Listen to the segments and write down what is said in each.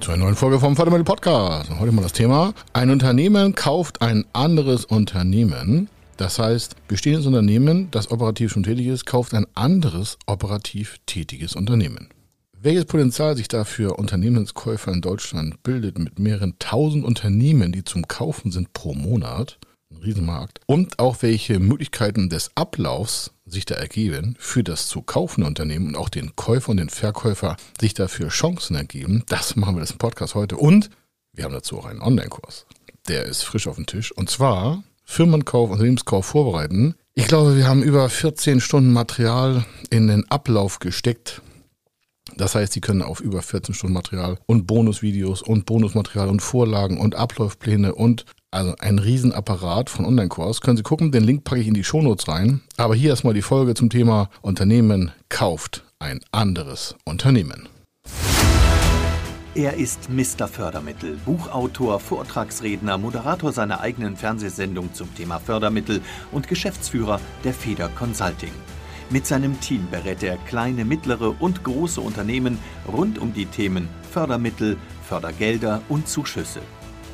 zu einer neuen Folge vom Fördermittel Podcast. Heute mal das Thema: Ein Unternehmen kauft ein anderes Unternehmen. Das heißt, bestehendes Unternehmen, das operativ schon tätig ist, kauft ein anderes operativ tätiges Unternehmen. Welches Potenzial sich dafür Unternehmenskäufer in Deutschland bildet mit mehreren tausend Unternehmen, die zum Kaufen sind pro Monat, ein Riesenmarkt, und auch welche Möglichkeiten des Ablaufs sich da ergeben für das zu kaufende Unternehmen und auch den Käufer und den Verkäufer sich dafür Chancen ergeben, das machen wir das im Podcast heute. Und wir haben dazu auch einen Online-Kurs. Der ist frisch auf dem Tisch. Und zwar Firmenkauf, Unternehmenskauf vorbereiten. Ich glaube, wir haben über 14 Stunden Material in den Ablauf gesteckt. Das heißt, Sie können auf über 14 Stunden Material und Bonusvideos und Bonusmaterial und Vorlagen und Ablaufpläne und also ein Riesenapparat von Online-Kurs. Können Sie gucken, den Link packe ich in die Shownotes rein. Aber hier erstmal die Folge zum Thema Unternehmen kauft ein anderes Unternehmen. Er ist Mr. Fördermittel, Buchautor, Vortragsredner, Moderator seiner eigenen Fernsehsendung zum Thema Fördermittel und Geschäftsführer der Feder Consulting. Mit seinem Team berät er kleine, mittlere und große Unternehmen rund um die Themen Fördermittel, Fördergelder und Zuschüsse.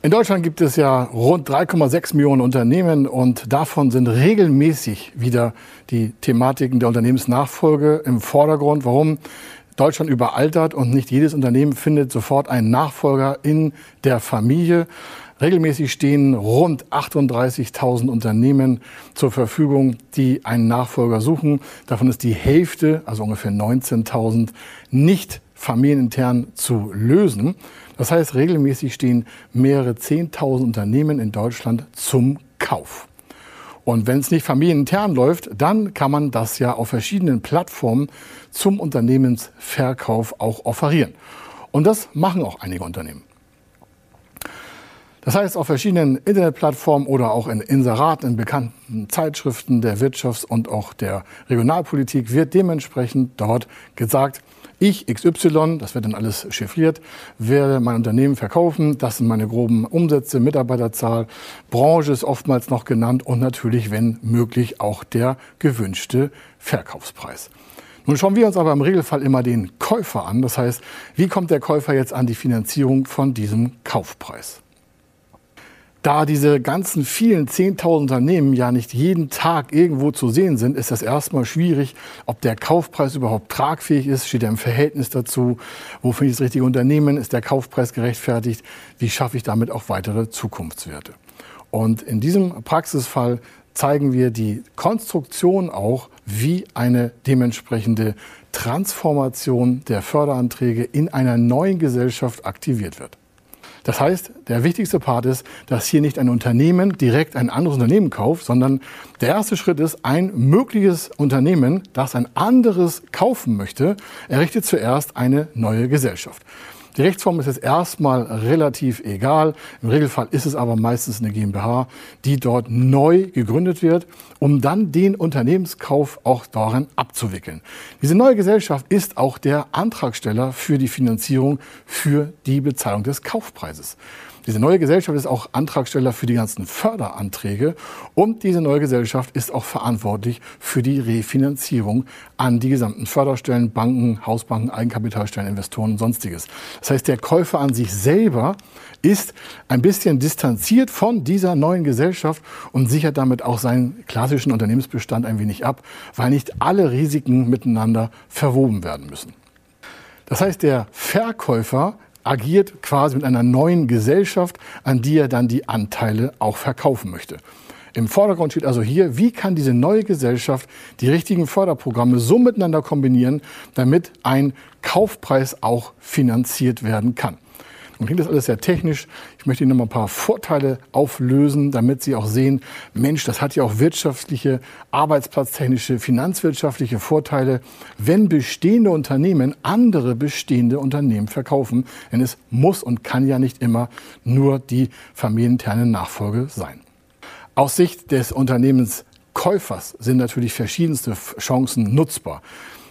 In Deutschland gibt es ja rund 3,6 Millionen Unternehmen und davon sind regelmäßig wieder die Thematiken der Unternehmensnachfolge im Vordergrund. Warum? Deutschland überaltert und nicht jedes Unternehmen findet sofort einen Nachfolger in der Familie. Regelmäßig stehen rund 38.000 Unternehmen zur Verfügung, die einen Nachfolger suchen. Davon ist die Hälfte, also ungefähr 19.000, nicht familienintern zu lösen. Das heißt, regelmäßig stehen mehrere 10.000 Unternehmen in Deutschland zum Kauf. Und wenn es nicht familienintern läuft, dann kann man das ja auf verschiedenen Plattformen zum Unternehmensverkauf auch offerieren. Und das machen auch einige Unternehmen. Das heißt, auf verschiedenen Internetplattformen oder auch in Inseraten in bekannten Zeitschriften der Wirtschafts- und auch der Regionalpolitik wird dementsprechend dort gesagt, ich, XY, das wird dann alles chiffriert, werde mein Unternehmen verkaufen. Das sind meine groben Umsätze, Mitarbeiterzahl, Branche ist oftmals noch genannt und natürlich, wenn möglich, auch der gewünschte Verkaufspreis. Nun schauen wir uns aber im Regelfall immer den Käufer an. Das heißt, wie kommt der Käufer jetzt an die Finanzierung von diesem Kaufpreis? Da diese ganzen vielen 10.000 Unternehmen ja nicht jeden Tag irgendwo zu sehen sind, ist das erstmal schwierig, ob der Kaufpreis überhaupt tragfähig ist, steht er im Verhältnis dazu, wo finde ich das richtige Unternehmen, ist der Kaufpreis gerechtfertigt, wie schaffe ich damit auch weitere Zukunftswerte. Und in diesem Praxisfall zeigen wir die Konstruktion auch, wie eine dementsprechende Transformation der Förderanträge in einer neuen Gesellschaft aktiviert wird. Das heißt, der wichtigste Part ist, dass hier nicht ein Unternehmen direkt ein anderes Unternehmen kauft, sondern der erste Schritt ist, ein mögliches Unternehmen, das ein anderes kaufen möchte, errichtet zuerst eine neue Gesellschaft. Die Rechtsform ist jetzt erstmal relativ egal. Im Regelfall ist es aber meistens eine GmbH, die dort neu gegründet wird, um dann den Unternehmenskauf auch darin abzuwickeln. Diese neue Gesellschaft ist auch der Antragsteller für die Finanzierung für die Bezahlung des Kaufpreises. Diese neue Gesellschaft ist auch Antragsteller für die ganzen Förderanträge und diese neue Gesellschaft ist auch verantwortlich für die Refinanzierung an die gesamten Förderstellen, Banken, Hausbanken, Eigenkapitalstellen, Investoren und sonstiges. Das heißt, der Käufer an sich selber ist ein bisschen distanziert von dieser neuen Gesellschaft und sichert damit auch seinen klassischen Unternehmensbestand ein wenig ab, weil nicht alle Risiken miteinander verwoben werden müssen. Das heißt, der Verkäufer agiert quasi mit einer neuen Gesellschaft, an die er dann die Anteile auch verkaufen möchte. Im Vordergrund steht also hier, wie kann diese neue Gesellschaft die richtigen Förderprogramme so miteinander kombinieren, damit ein Kaufpreis auch finanziert werden kann. Nun klingt das alles sehr technisch. Ich möchte Ihnen noch mal ein paar Vorteile auflösen, damit Sie auch sehen, Mensch, das hat ja auch wirtschaftliche, arbeitsplatztechnische, finanzwirtschaftliche Vorteile, wenn bestehende Unternehmen andere bestehende Unternehmen verkaufen. Denn es muss und kann ja nicht immer nur die familieninterne Nachfolge sein. Aus Sicht des Unternehmenskäufers sind natürlich verschiedenste Chancen nutzbar.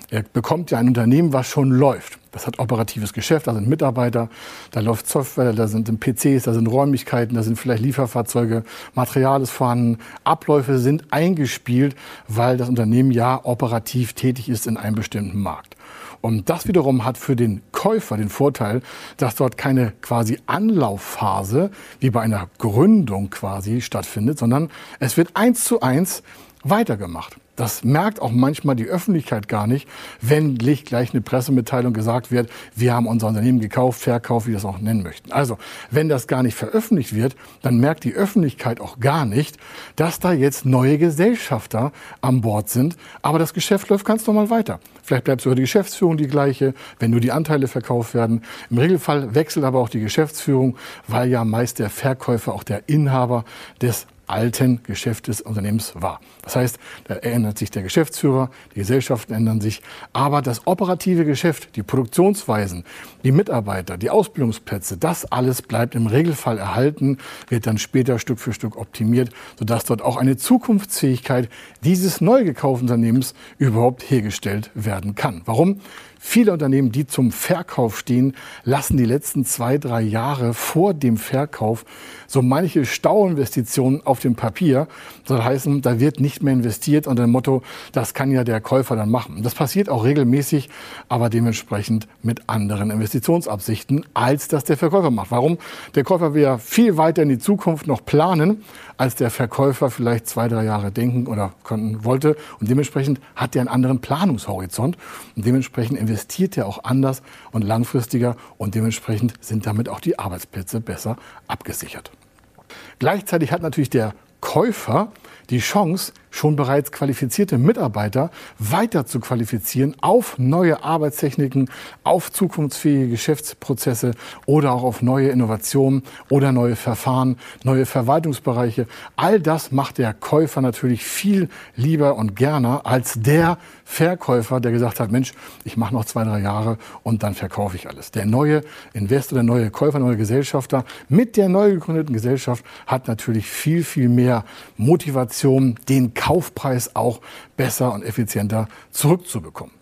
Er bekommt ja ein Unternehmen, was schon läuft. Das hat operatives Geschäft, da sind Mitarbeiter, da läuft Software, da sind PCs, da sind Räumlichkeiten, da sind vielleicht Lieferfahrzeuge, Material ist vorhanden, Abläufe sind eingespielt, weil das Unternehmen ja operativ tätig ist in einem bestimmten Markt. Und das wiederum hat für den Käufer den Vorteil, dass dort keine quasi Anlaufphase wie bei einer Gründung quasi stattfindet, sondern es wird eins zu eins weitergemacht. Das merkt auch manchmal die Öffentlichkeit gar nicht, wenn gleich eine Pressemitteilung gesagt wird, wir haben unser Unternehmen gekauft, verkauft, wie wir das auch nennen möchten. Also, wenn das gar nicht veröffentlicht wird, dann merkt die Öffentlichkeit auch gar nicht, dass da jetzt neue Gesellschafter an Bord sind. Aber das Geschäft läuft ganz normal weiter. Vielleicht bleibt sogar die Geschäftsführung die gleiche, wenn nur die Anteile verkauft werden. Im Regelfall wechselt aber auch die Geschäftsführung, weil ja meist der Verkäufer auch der Inhaber des alten Geschäft des Unternehmens war. Das heißt, da ändert sich der Geschäftsführer, die Gesellschaften ändern sich, aber das operative Geschäft, die Produktionsweisen, die Mitarbeiter, die Ausbildungsplätze, das alles bleibt im Regelfall erhalten, wird dann später Stück für Stück optimiert, sodass dort auch eine Zukunftsfähigkeit dieses neu gekauften Unternehmens überhaupt hergestellt werden kann. Warum? Viele Unternehmen, die zum Verkauf stehen, lassen die letzten zwei, drei Jahre vor dem Verkauf so manche Stauinvestitionen auf dem Papier. Das heißt, da wird nicht mehr investiert unter dem Motto, das kann ja der Käufer dann machen. Das passiert auch regelmäßig, aber dementsprechend mit anderen Investitionsabsichten, als das der Verkäufer macht. Warum? Der Käufer will ja viel weiter in die Zukunft noch planen, als der Verkäufer vielleicht zwei, drei Jahre denken oder konnten wollte. Und dementsprechend hat er einen anderen Planungshorizont. Und dementsprechend investiert er auch anders und langfristiger. Und dementsprechend sind damit auch die Arbeitsplätze besser abgesichert. Gleichzeitig hat natürlich der Käufer die Chance, schon bereits qualifizierte Mitarbeiter weiter zu qualifizieren auf neue Arbeitstechniken, auf zukunftsfähige Geschäftsprozesse oder auch auf neue Innovationen oder neue Verfahren, neue Verwaltungsbereiche. All das macht der Käufer natürlich viel lieber und gerne als der Verkäufer, der gesagt hat, Mensch, ich mache noch zwei, drei Jahre und dann verkaufe ich alles. Der neue Investor, der neue Käufer, der neue Gesellschafter mit der neu gegründeten Gesellschaft hat natürlich viel, viel mehr Motivation, den Kaufpreis auch besser und effizienter zurückzubekommen.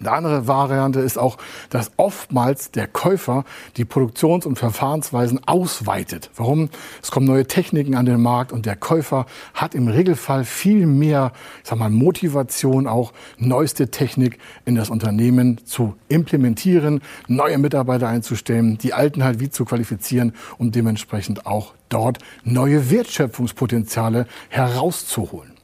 Eine andere Variante ist auch, dass oftmals der Käufer die Produktions- und Verfahrensweisen ausweitet. Warum? Es kommen neue Techniken an den Markt und der Käufer hat im Regelfall viel mehr, ich sag mal, Motivation, auch neueste Technik in das Unternehmen zu implementieren, neue Mitarbeiter einzustellen, die alten halt wie zu qualifizieren und dementsprechend auch dort neue Wertschöpfungspotenziale herauszuholen.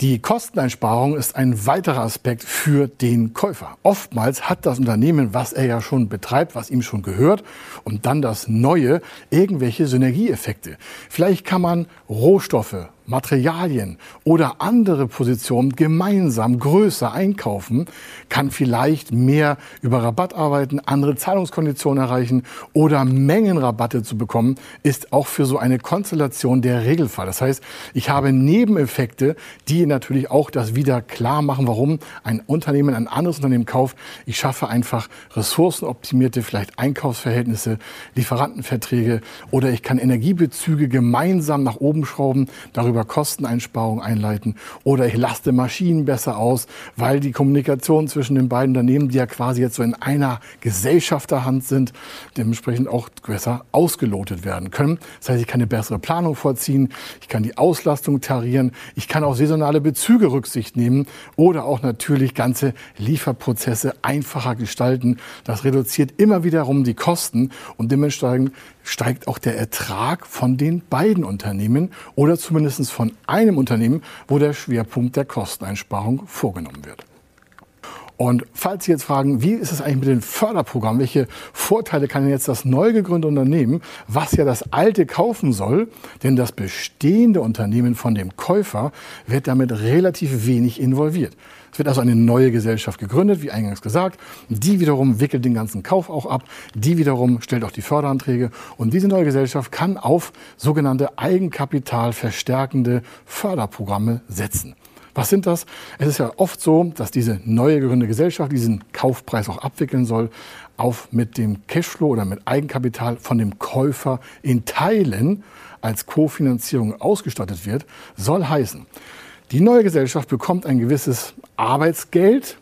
Die Kosteneinsparung ist ein weiterer Aspekt für den Käufer. Oftmals hat das Unternehmen, was er ja schon betreibt, was ihm schon gehört, und dann das Neue irgendwelche Synergieeffekte. Vielleicht kann man Rohstoffe, Materialien oder andere Positionen gemeinsam größer einkaufen, kann vielleicht mehr über Rabatt arbeiten, andere Zahlungskonditionen erreichen oder Mengenrabatte zu bekommen, ist auch für so eine Konstellation der Regelfall. Das heißt, ich habe Nebeneffekte, die natürlich auch das wieder klar machen, warum ein Unternehmen ein anderes Unternehmen kauft. Ich schaffe einfach ressourcenoptimierte vielleicht Einkaufsverhältnisse, Lieferantenverträge oder ich kann Energiebezüge gemeinsam nach oben schrauben. Darüber über Kosteneinsparungen einleiten oder ich laste Maschinen besser aus, weil die Kommunikation zwischen den beiden Unternehmen, die ja quasi jetzt so in einer Gesellschafterhand sind, dementsprechend auch besser ausgelotet werden können. Das heißt, ich kann eine bessere Planung vorziehen, ich kann die Auslastung tarieren, ich kann auch saisonale Bezüge Rücksicht nehmen oder auch natürlich ganze Lieferprozesse einfacher gestalten. Das reduziert immer wiederum die Kosten und dementsprechend steigt auch der Ertrag von den beiden Unternehmen oder zumindest von einem Unternehmen, wo der Schwerpunkt der Kosteneinsparung vorgenommen wird. Und falls Sie jetzt fragen, wie ist es eigentlich mit den Förderprogrammen? Welche Vorteile kann denn jetzt das neu gegründete Unternehmen, was ja das alte kaufen soll? Denn das bestehende Unternehmen von dem Käufer wird damit relativ wenig involviert. Es wird also eine neue Gesellschaft gegründet, wie eingangs gesagt. Die wiederum wickelt den ganzen Kauf auch ab. Die wiederum stellt auch die Förderanträge. Und diese neue Gesellschaft kann auf sogenannte Eigenkapital verstärkende Förderprogramme setzen. Was sind das? Es ist ja oft so, dass diese neue gegründete Gesellschaft diesen Kaufpreis auch abwickeln soll, auf mit dem Cashflow oder mit Eigenkapital von dem Käufer in Teilen als Kofinanzierung ausgestattet wird, soll heißen, die neue Gesellschaft bekommt ein gewisses Arbeitsgeld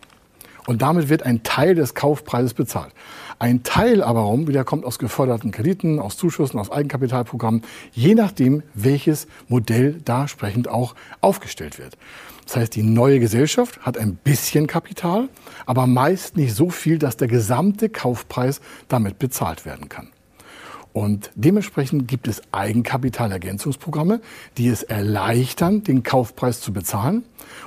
und damit wird ein Teil des Kaufpreises bezahlt. Ein Teil aber wieder kommt aus geförderten Krediten, aus Zuschüssen, aus Eigenkapitalprogrammen, je nachdem, welches Modell da entsprechend auch aufgestellt wird. Das heißt, die neue Gesellschaft hat ein bisschen Kapital, aber meist nicht so viel, dass der gesamte Kaufpreis damit bezahlt werden kann. Und dementsprechend gibt es Eigenkapitalergänzungsprogramme, die es erleichtern, den Kaufpreis zu bezahlen.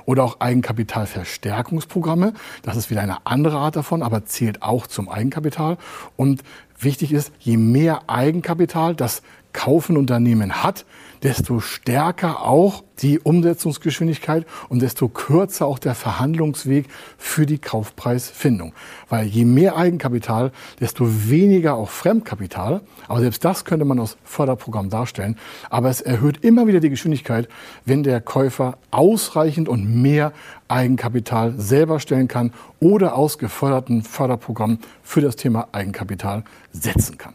Oder auch Eigenkapitalverstärkungsprogramme. Das ist wieder eine andere Art davon, aber zählt auch zum Eigenkapital. Und wichtig ist, je mehr Eigenkapital das kaufende Unternehmen hat, desto stärker auch die Umsetzungsgeschwindigkeit und desto kürzer auch der Verhandlungsweg für die Kaufpreisfindung. Weil je mehr Eigenkapital, desto weniger auch Fremdkapital. Aber selbst das könnte man aus Förderprogramm darstellen. Aber es erhöht immer wieder die Geschwindigkeit, wenn der Käufer ausreichend und mehr Eigenkapital selber stellen kann oder aus geförderten Förderprogrammen für das Thema Eigenkapital setzen kann.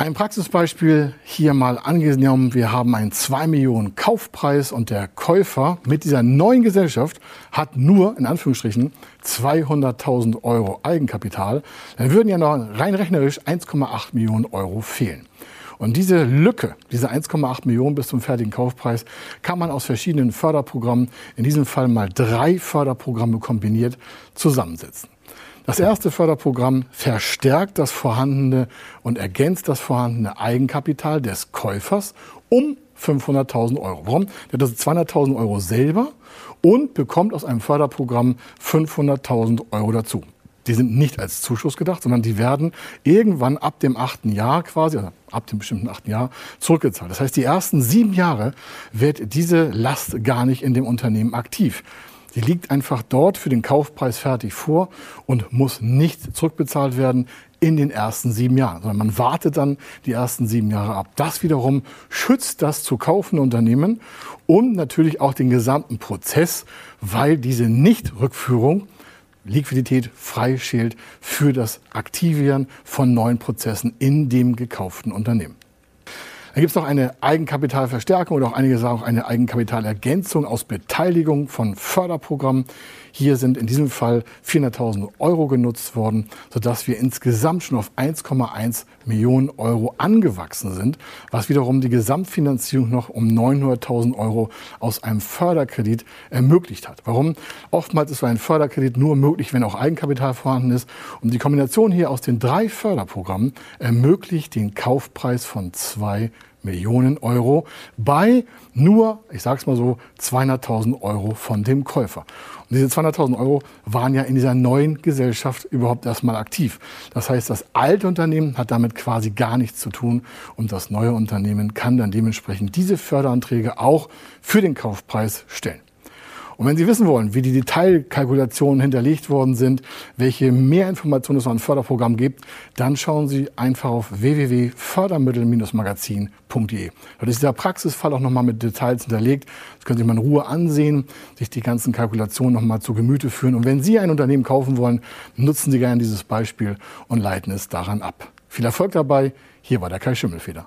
Ein Praxisbeispiel hier mal angenommen. Wir haben einen 2 Millionen Kaufpreis und der Käufer mit dieser neuen Gesellschaft hat nur, in Anführungsstrichen, 200.000 Euro Eigenkapital. Dann würden ja noch rein rechnerisch 1,8 Millionen Euro fehlen. Und diese Lücke, diese 1,8 Millionen bis zum fertigen Kaufpreis, kann man aus verschiedenen Förderprogrammen, in diesem Fall mal drei Förderprogramme kombiniert, zusammensetzen. Das erste Förderprogramm verstärkt das vorhandene und ergänzt das vorhandene Eigenkapital des Käufers um 500.000 Euro. Warum? Der hat also 200.000 Euro selber und bekommt aus einem Förderprogramm 500.000 Euro dazu. Die sind nicht als Zuschuss gedacht, sondern die werden irgendwann ab dem achten Jahr quasi, also ab dem bestimmten achten Jahr, zurückgezahlt. Das heißt, die ersten sieben Jahre wird diese Last gar nicht in dem Unternehmen aktiv. Sie liegt einfach dort für den Kaufpreis fertig vor und muss nicht zurückbezahlt werden in den ersten sieben Jahren, sondern man wartet dann die ersten sieben Jahre ab. Das wiederum schützt das zu kaufende Unternehmen und natürlich auch den gesamten Prozess, weil diese Nichtrückführung Liquidität freischält für das Aktivieren von neuen Prozessen in dem gekauften Unternehmen. Da gibt es noch eine Eigenkapitalverstärkung oder auch einige sagen auch eine Eigenkapitalergänzung aus Beteiligung von Förderprogrammen. Hier sind in diesem Fall 400.000 Euro genutzt worden, sodass wir insgesamt schon auf 1,1 Millionen Euro angewachsen sind, was wiederum die Gesamtfinanzierung noch um 900.000 Euro aus einem Förderkredit ermöglicht hat. Warum? Oftmals ist so ein Förderkredit nur möglich, wenn auch Eigenkapital vorhanden ist. Und die Kombination hier aus den drei Förderprogrammen ermöglicht den Kaufpreis von zwei Millionen Euro bei nur, ich sage es mal so, 200.000 Euro von dem Käufer. Und diese 200.000 Euro waren ja in dieser neuen Gesellschaft überhaupt erstmal aktiv. Das heißt, das alte Unternehmen hat damit quasi gar nichts zu tun und das neue Unternehmen kann dann dementsprechend diese Förderanträge auch für den Kaufpreis stellen. Und wenn Sie wissen wollen, wie die Detailkalkulationen hinterlegt worden sind, welche mehr Informationen es an Förderprogramm gibt, dann schauen Sie einfach auf www.fördermittel-magazin.de. Dort ist der Praxisfall auch nochmal mit Details hinterlegt. Das können Sie mal in Ruhe ansehen, sich die ganzen Kalkulationen nochmal zu Gemüte führen. Und wenn Sie ein Unternehmen kaufen wollen, nutzen Sie gerne dieses Beispiel und leiten es daran ab. Viel Erfolg dabei. Hier war der Kai Schimmelfeder.